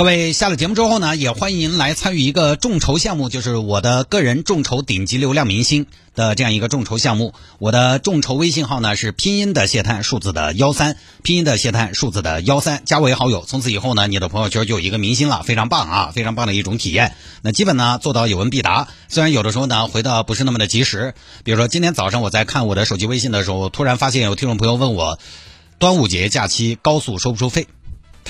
各位下了节目之后呢，也欢迎来参与一个众筹项目，就是我的个人众筹顶级流量明星的这样一个众筹项目。我的众筹微信号呢是拼音的谢探数字的幺三，拼音的谢探数字的幺三，加为好友。从此以后呢，你的朋友圈就有一个明星了，非常棒啊，非常棒的一种体验。那基本呢做到有问必答，虽然有的时候呢回的不是那么的及时。比如说今天早上我在看我的手机微信的时候，突然发现有听众朋友问我，端午节假期高速收不收费？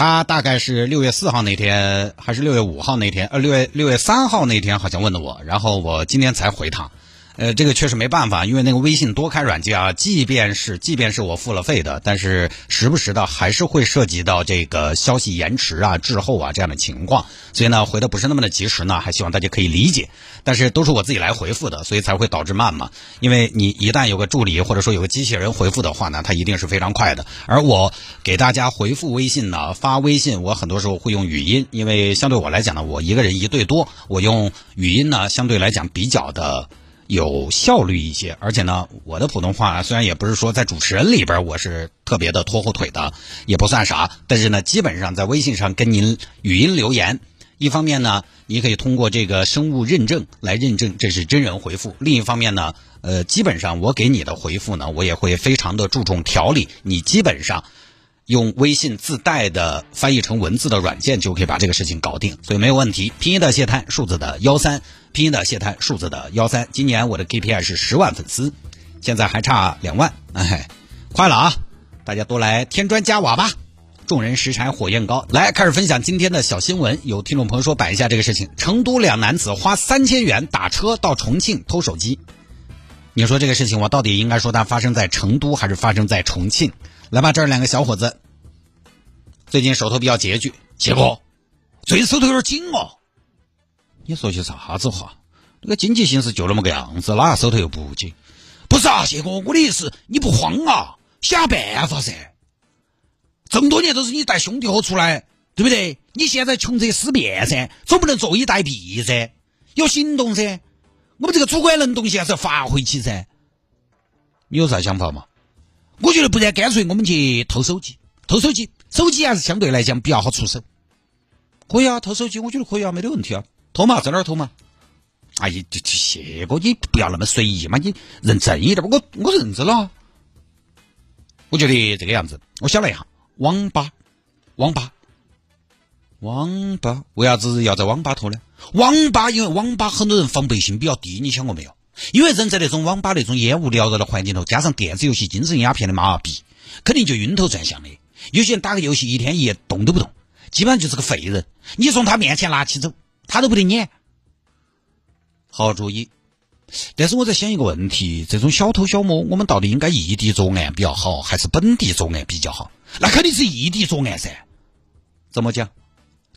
他大概是六月四号那天，还是六月五号那天？呃，六月六月三号那天好像问的我，然后我今天才回他。呃，这个确实没办法，因为那个微信多开软件啊，即便是即便是我付了费的，但是时不时的还是会涉及到这个消息延迟啊、滞后啊这样的情况，所以呢回的不是那么的及时呢，还希望大家可以理解。但是都是我自己来回复的，所以才会导致慢嘛。因为你一旦有个助理或者说有个机器人回复的话呢，它一定是非常快的。而我给大家回复微信呢，发微信我很多时候会用语音，因为相对我来讲呢，我一个人一对多，我用语音呢相对来讲比较的。有效率一些，而且呢，我的普通话虽然也不是说在主持人里边我是特别的拖后腿的，也不算啥，但是呢，基本上在微信上跟您语音留言，一方面呢，你可以通过这个生物认证来认证这是真人回复；另一方面呢，呃，基本上我给你的回复呢，我也会非常的注重条理，你基本上。用微信自带的翻译成文字的软件就可以把这个事情搞定，所以没有问题。拼音的谢探，数字的幺三，拼音的谢探，数字的幺三。今年我的 KPI 是十万粉丝，现在还差两万，哎，快了啊！大家都来添砖加瓦吧。众人拾柴火焰高，来开始分享今天的小新闻。有听众朋友说摆一下这个事情：成都两男子花三千元打车到重庆偷手机。你说这个事情，我到底应该说它发生在成都还是发生在重庆？来吧，这儿两个小伙子，最近手头比较拮据。谢哥，最近手头有点紧哦。你说些啥子话？那个经济形势就那么个样子，哪个手头又不紧？不是啊，谢哥，我的意思，你不慌啊，想办法噻。这么多年都是你带兄弟伙出来，对不对？你现在穷则思变噻，总不能坐以待毙噻，有行动噻。我们这个主观能动性还是要发挥起噻。你有啥想法嘛？我觉得不然，干脆我们去偷手机，偷手机，手机还是相对来讲比较好出手。可以啊，偷手机，我觉得可以啊，没得问题啊。偷嘛，在哪儿偷嘛？哎呀，这这谢哥，你不要那么随意嘛，你认真一点。我我认真了。我觉得这个样子，我想了一下，网吧，网吧，网吧，为啥子要在网吧偷呢？网吧，因为网吧很多人防备心比较低，你想过没有？因为人在那种网吧那种烟雾缭绕的环境头，加上电子游戏精神鸦片的麻痹，肯定就晕头转向的。有些人打个游戏一天一夜动都不动，基本上就是个废人。你从他面前拿起走，他都不得撵。好主意。但是我在想一个问题：这种小偷小摸，我们到底应该异地作案比较好，还是本地作案比较好？那肯定是异地作案噻。怎么讲？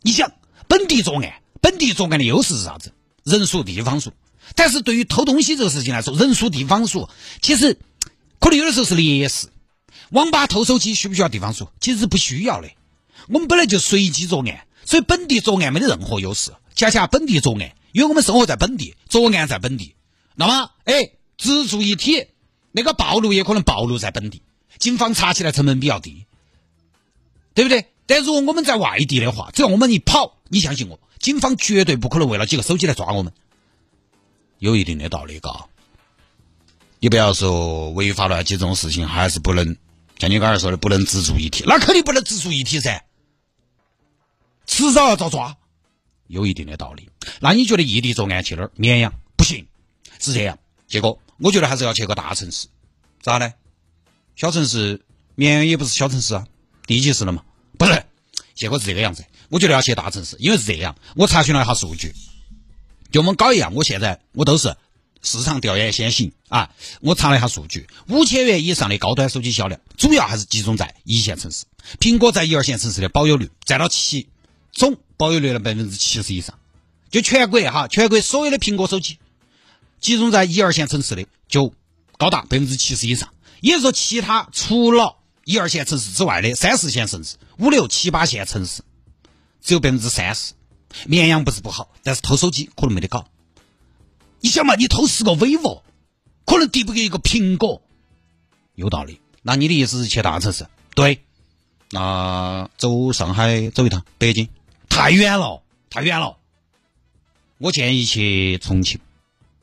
你想，本地作案，本地作案的优势是啥子？人数、地方数。但是对于偷东西这个事情来说，人数、地方数，其实可能有的时候是劣势。网吧偷手机需不需要地方说？其实不需要的。我们本来就随机作案，所以本地作案没得任何优势。恰恰本地作案，因为我们生活在本地，作案在本地。那么，哎，只住一体，那个暴露也可能暴露在本地，警方查起来成本比较低，对不对？但如果我们在外地的话，只要我们一跑，你相信我，警方绝对不可能为了几个手机来抓我们。有一定的道理，嘎。你不要说违法乱纪这种事情，还是不能像你刚才说的，不能自助一体，那肯定不能自助一体噻，迟早要遭抓。有一定的道理。那你觉得异地作案去哪儿？绵阳不行，是这样。结果我觉得还是要去个大城市，咋呢？小城市，绵阳也不是小城市啊，地级市了嘛？不是，结果是这个样子。我觉得要去大城市，因为是这样。我查询了一下数据。就我们搞一样，我现在我都是市场调研先行啊！我查了一下数据，五千元以上的高端手机销量，主要还是集中在一线城市。苹果在一二线城市的保有率占到七，总保有率的百分之七十以上。就全国哈，全国所有的苹果手机集中在一二线城市的就高达百分之七十以上。也就是说，其他除了一二线城市之外的三四线城市五六七八线城市，只有百分之三十。绵阳不是不好，但是偷手机可能没得搞。你想嘛，你偷十个 vivo，可能抵不过一个苹果。有道理。那你的意思是去大城市？对。那走上海走一趟，北京太远了，太远了。我建议去重庆，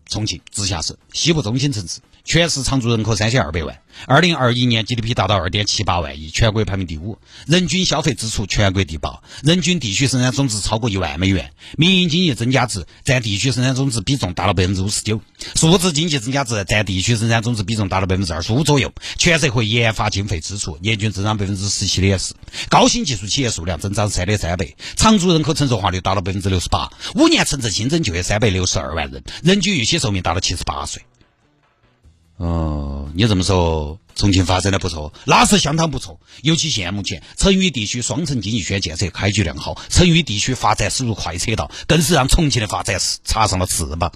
重庆直辖市西部中心城市。全市常住人口三千二百万，二零二一年 GDP 达到二点七八万亿，全国排名第五，人均消费支出全国第八，人均地区生产总值超过一万美元，民营经济增加值占地区生产总值比重达到百分之五十九，数字经济增加值占地区生产总值比重达到百分之二十五左右，全社会研发经费支出年均增长百分之十七点四，高新技术企业数量增长三点三倍，常住人口承受化率达到百分之六十八，五年城镇新增就业三百六十二万人，人均预期寿命达到七十八岁。哦，你这么说，重庆发展的不错，那是相当不错。尤其现目前成渝地区双城经济圈建设开局良好，成渝地区发展驶入快车道，更是让重庆的发展插上了翅膀。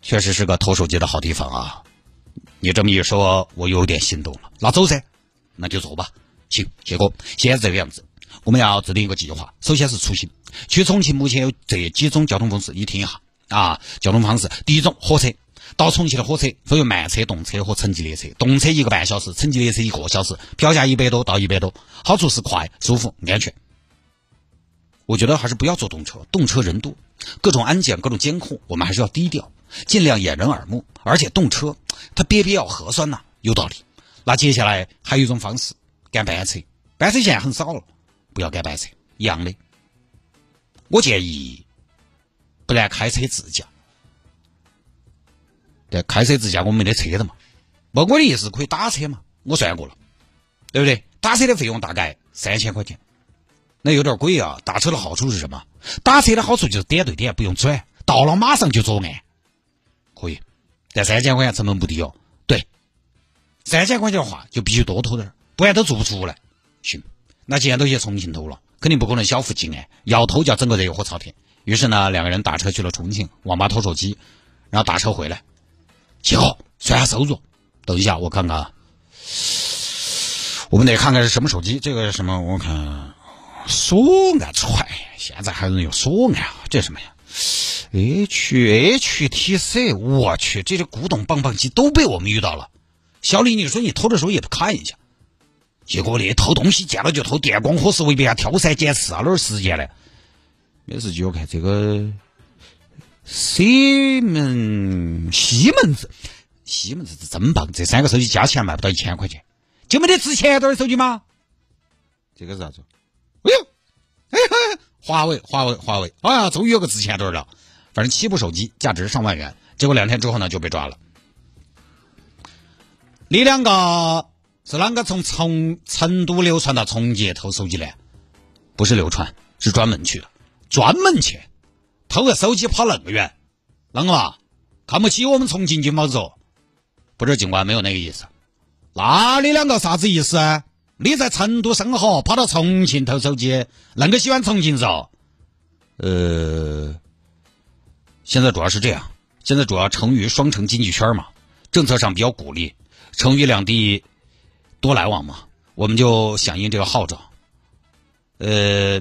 确实是个偷手机的好地方啊！你这么一说，我有点心动了。那走噻，那就做吧。行，谢哥，现在这个样子，我们要制定一个计划。首先是出行，去重庆目前有这几种交通方式，你听一下啊。交通方式，第一种火车。到重庆的火车分为慢车、动车和城际列车。动车一个半小时，城际列车一个小时，票价一百多到一百多。好处是快、舒服、安全。我觉得还是不要坐动车，动车人多，各种安检、各种监控，我们还是要低调，尽量掩人耳目。而且动车它别必要核酸呐，有道理。那接下来还有一种方式，赶班车。班车现在很少了，不要赶班车，一样的。我建议，不然开车自驾。对，开车自驾，我们没得车的嘛。不，我的意思可以打车嘛。我算过了，对不对？打车的费用大概三千块钱，那有点贵啊。打车的好处是什么？打车的好处就是点对点，不用转，到了马上就作案，可以。但三千块钱成本不低哦。对，三千块钱的话就必须多偷点，不然都做不出来。行，那既然都去重庆偷了，肯定不可能小富即安，要偷就要整个热火朝天。于是呢，两个人打车去了重庆，网吧偷手机，然后打车回来。七号算下收入，等一下我看看，我们得看看是什么手机。这个什么？我看索安踹，现在还有人用索爱啊？这什么呀？H H T C，我去，这些古董棒棒机都被我们遇到了。小李，你说你偷的时候也不看一下？结果你偷东西见了就偷，电光火石围边挑三拣四啊，哪儿时间呢？没事，就看这个。西门西门子，西门子是真棒，这三个手机加起来卖不到一千块钱，就没得值钱点的手机吗？这个是啥子？哎呦，哎嘿，华为，华为，华为，哎呀，终于有个值钱点了。反正七部手机价值上万元，结果两天之后呢就被抓了。你两个是啷个从从成都流传到重庆偷手机的？不是流传，是专门去的，专门去。偷个手机跑那么远，啷个嘛？看不起我们重庆金毛子？不是警官没有那个意思。那你两个啥子意思啊？你在成都生活，跑到重庆偷手机，恁个喜欢重庆嗦？呃，现在主要是这样，现在主要成渝双城经济圈嘛，政策上比较鼓励成渝两地多来往嘛，我们就响应这个号召。呃。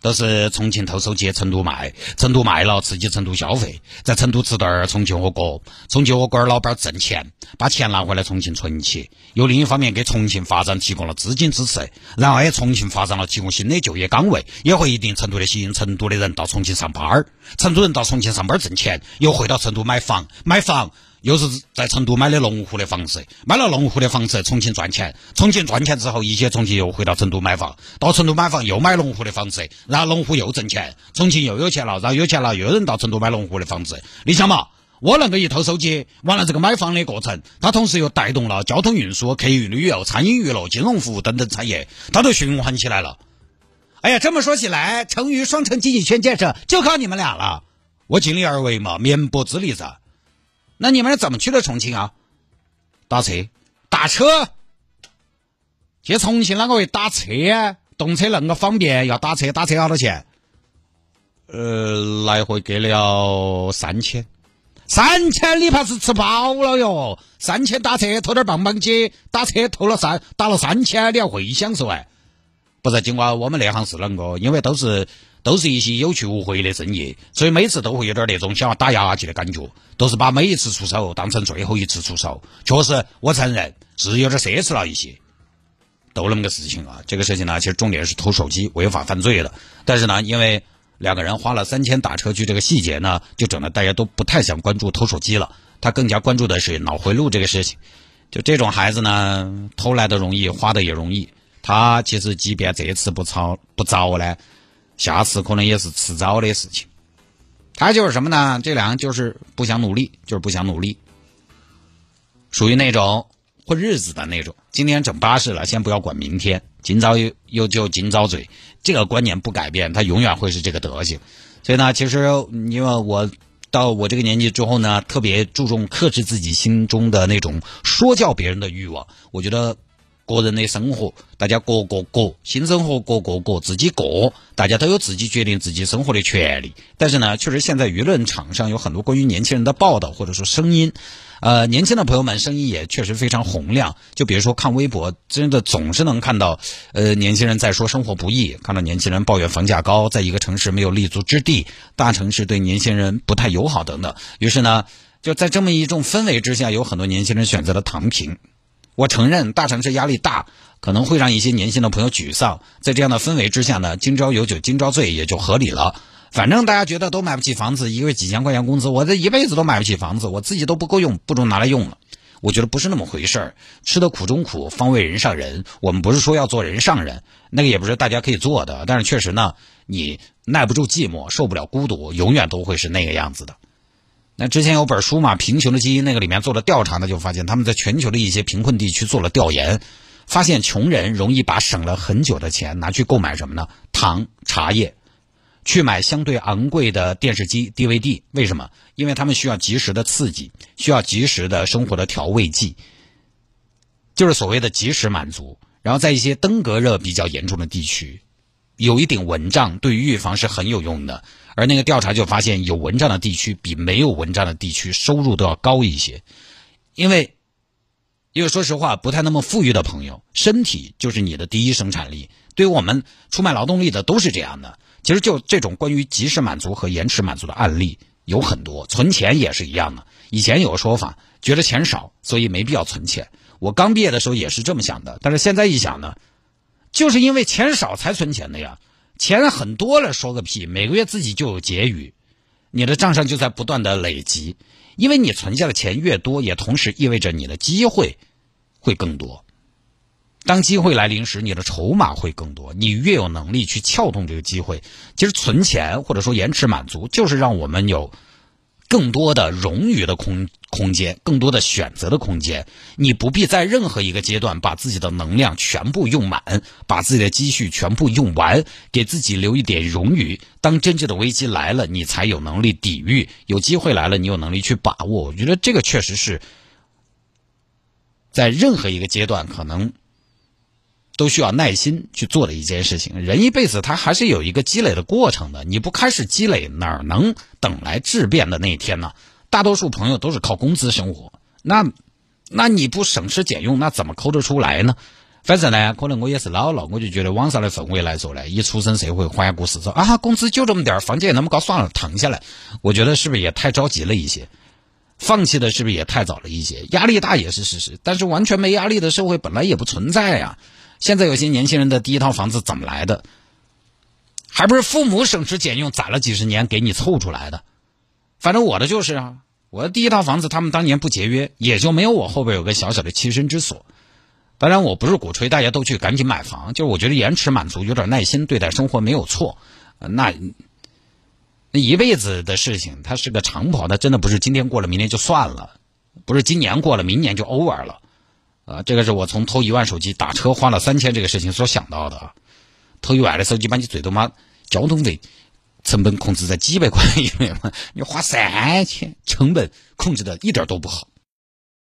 都是重庆偷手机，成都卖，成都卖了刺激成都消费，在成都吃点儿重庆火锅，重庆火锅老板挣钱，把钱拿回来重庆存起，又另一方面给重庆发展提供了资金支持，然后也重庆发展了提供新的就业岗位，也会一定程度的吸引成都的人到重庆上班儿，成都人到重庆上班挣钱，又回到成都买房，买房。又是在成都买的龙湖的房子，买了龙湖的房子，重庆赚钱，重庆赚钱之后，一些重庆又回到成都买房，到成都买房又买龙湖的房子，然后龙湖又挣钱，重庆又有钱了，然后有钱了，又有人到成都买龙湖的房子。你想嘛，我那个一偷手机，完了这个买房的过程，它同时又带动了交通运输、客运旅游、餐饮娱乐、金融服务等等产业，它都循环起来了。哎呀，这么说起来，成渝双城经济圈建设就靠你们俩了，我尽力而为嘛，绵薄之力噻。那你们是怎么去的重庆啊？打车，打车。去重庆啷个会打车啊？动车恁个方便，要打车，打车好多钱？呃，来回给了三千，三千你怕是吃饱了哟？三千打车偷点棒棒鸡，打车偷了三打了三千，你要会享受哎？不是，尽管我们那行是啷个？因为都是都是一些有去无回的生意，所以每次都会有点那种想要打牙祭的感觉，都是把每一次出手当成最后一次出手。确实，我承认是有点奢侈了一些。都那么个事情啊，这个事情呢，其实重点是偷手机违法犯罪的。但是呢，因为两个人花了三千打车去，这个细节呢，就整得大家都不太想关注偷手机了。他更加关注的是脑回路这个事情。就这种孩子呢，偷来的容易，花的也容易。他其实即便这次不抄不着呢，下次可能也是迟早的事情。他就是什么呢？这两个就是不想努力，就是不想努力，属于那种。混日子的那种，今天整巴适了，先不要管明天，今朝又又就今朝嘴，这个观念不改变，他永远会是这个德行。所以呢，其实因为我到我这个年纪之后呢，特别注重克制自己心中的那种说教别人的欲望。我觉得个人的生活，大家各过各，新生活各过各，自己过，大家都有自己决定自己生活的权利。但是呢，确实现在舆论场上有很多关于年轻人的报道或者说声音。呃，年轻的朋友们声音也确实非常洪亮。就比如说看微博，真的总是能看到，呃，年轻人在说生活不易，看到年轻人抱怨房价高，在一个城市没有立足之地，大城市对年轻人不太友好等等。于是呢，就在这么一种氛围之下，有很多年轻人选择了躺平。我承认大城市压力大，可能会让一些年轻的朋友沮丧。在这样的氛围之下呢，今朝有酒今朝醉也就合理了。反正大家觉得都买不起房子，一个月几千块钱工资，我这一辈子都买不起房子，我自己都不够用，不如拿来用了。我觉得不是那么回事儿，吃的苦中苦，方为人上人。我们不是说要做人上人，那个也不是大家可以做的。但是确实呢，你耐不住寂寞，受不了孤独，永远都会是那个样子的。那之前有本书嘛，《贫穷的基因》，那个里面做了调查呢，就发现他们在全球的一些贫困地区做了调研，发现穷人容易把省了很久的钱拿去购买什么呢？糖、茶叶。去买相对昂贵的电视机 DVD，为什么？因为他们需要及时的刺激，需要及时的生活的调味剂，就是所谓的及时满足。然后在一些登革热比较严重的地区，有一顶蚊帐对于预防是很有用的。而那个调查就发现，有蚊帐的地区比没有蚊帐的地区收入都要高一些，因为，因为说实话，不太那么富裕的朋友，身体就是你的第一生产力。对于我们出卖劳动力的都是这样的。其实就这种关于及时满足和延迟满足的案例有很多，存钱也是一样的。以前有个说法，觉得钱少，所以没必要存钱。我刚毕业的时候也是这么想的，但是现在一想呢，就是因为钱少才存钱的呀。钱很多了说个屁，每个月自己就有结余，你的账上就在不断的累积。因为你存下的钱越多，也同时意味着你的机会会更多。当机会来临时，你的筹码会更多，你越有能力去撬动这个机会。其实存钱或者说延迟满足，就是让我们有更多的冗余的空空间，更多的选择的空间。你不必在任何一个阶段把自己的能量全部用满，把自己的积蓄全部用完，给自己留一点冗余。当真正的危机来了，你才有能力抵御；有机会来了，你有能力去把握。我觉得这个确实是在任何一个阶段可能。都需要耐心去做的一件事情。人一辈子他还是有一个积累的过程的，你不开始积累，哪能等来质变的那一天呢？大多数朋友都是靠工资生活，那那你不省吃俭用，那怎么抠得出来呢？反正呢，可能我也是老了，我就觉得网上的氛围来说呢，一出生社会环顾四周啊，工资就这么点儿，房价也那么高，算了，躺下来。我觉得是不是也太着急了一些？放弃的是不是也太早了一些？压力大也是事实，但是完全没压力的社会本来也不存在呀。现在有些年轻人的第一套房子怎么来的？还不是父母省吃俭用攒了几十年给你凑出来的。反正我的就是啊，我的第一套房子他们当年不节约，也就没有我后边有个小小的栖身之所。当然，我不是鼓吹大家都去赶紧买房，就是我觉得延迟满足，有点耐心对待生活没有错。那那一辈子的事情，它是个长跑，它真的不是今天过了明天就算了，不是今年过了明年就 over 了。啊，这个是我从偷一万手机打车花了三千这个事情所想到的啊。偷一万的手机，把你最多嘛交通费成本控制在几百块以内嘛，你花三千，成本控制的一点都不好。